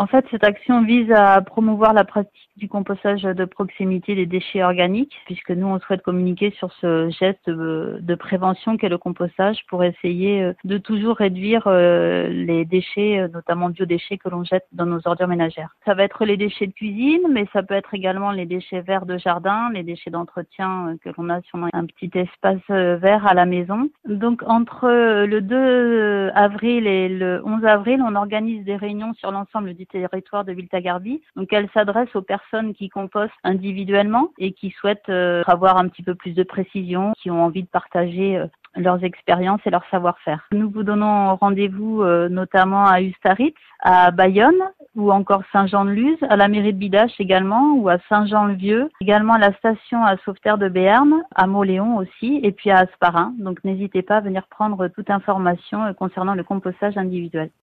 En fait, cette action vise à promouvoir la pratique du compostage de proximité des déchets organiques, puisque nous, on souhaite communiquer sur ce geste de prévention qu'est le compostage pour essayer euh, de toujours réduire euh, les déchets, euh, notamment biodéchets que l'on jette dans nos ordures ménagères. Ça va être les déchets de cuisine, mais ça peut être également les déchets verts de jardin, les déchets d'entretien que l'on a sur un petit espace vert à la maison. Donc, entre le 2 avril et le 11 avril, on organise des réunions sur l'ensemble du territoire de Viltagarbi. Donc elles s'adressent aux personnes qui compostent individuellement et qui souhaitent euh, avoir un petit peu plus de précision, qui ont envie de partager euh, leurs expériences et leur savoir-faire. Nous vous donnons rendez-vous euh, notamment à Ustaritz, à Bayonne ou encore Saint-Jean-de-Luz, à la mairie de Bidache également ou à Saint-Jean-le-Vieux, également à la station à Sauveterre de Béarn, à Moléon aussi et puis à Asparin. Donc n'hésitez pas à venir prendre toute information concernant le compostage individuel.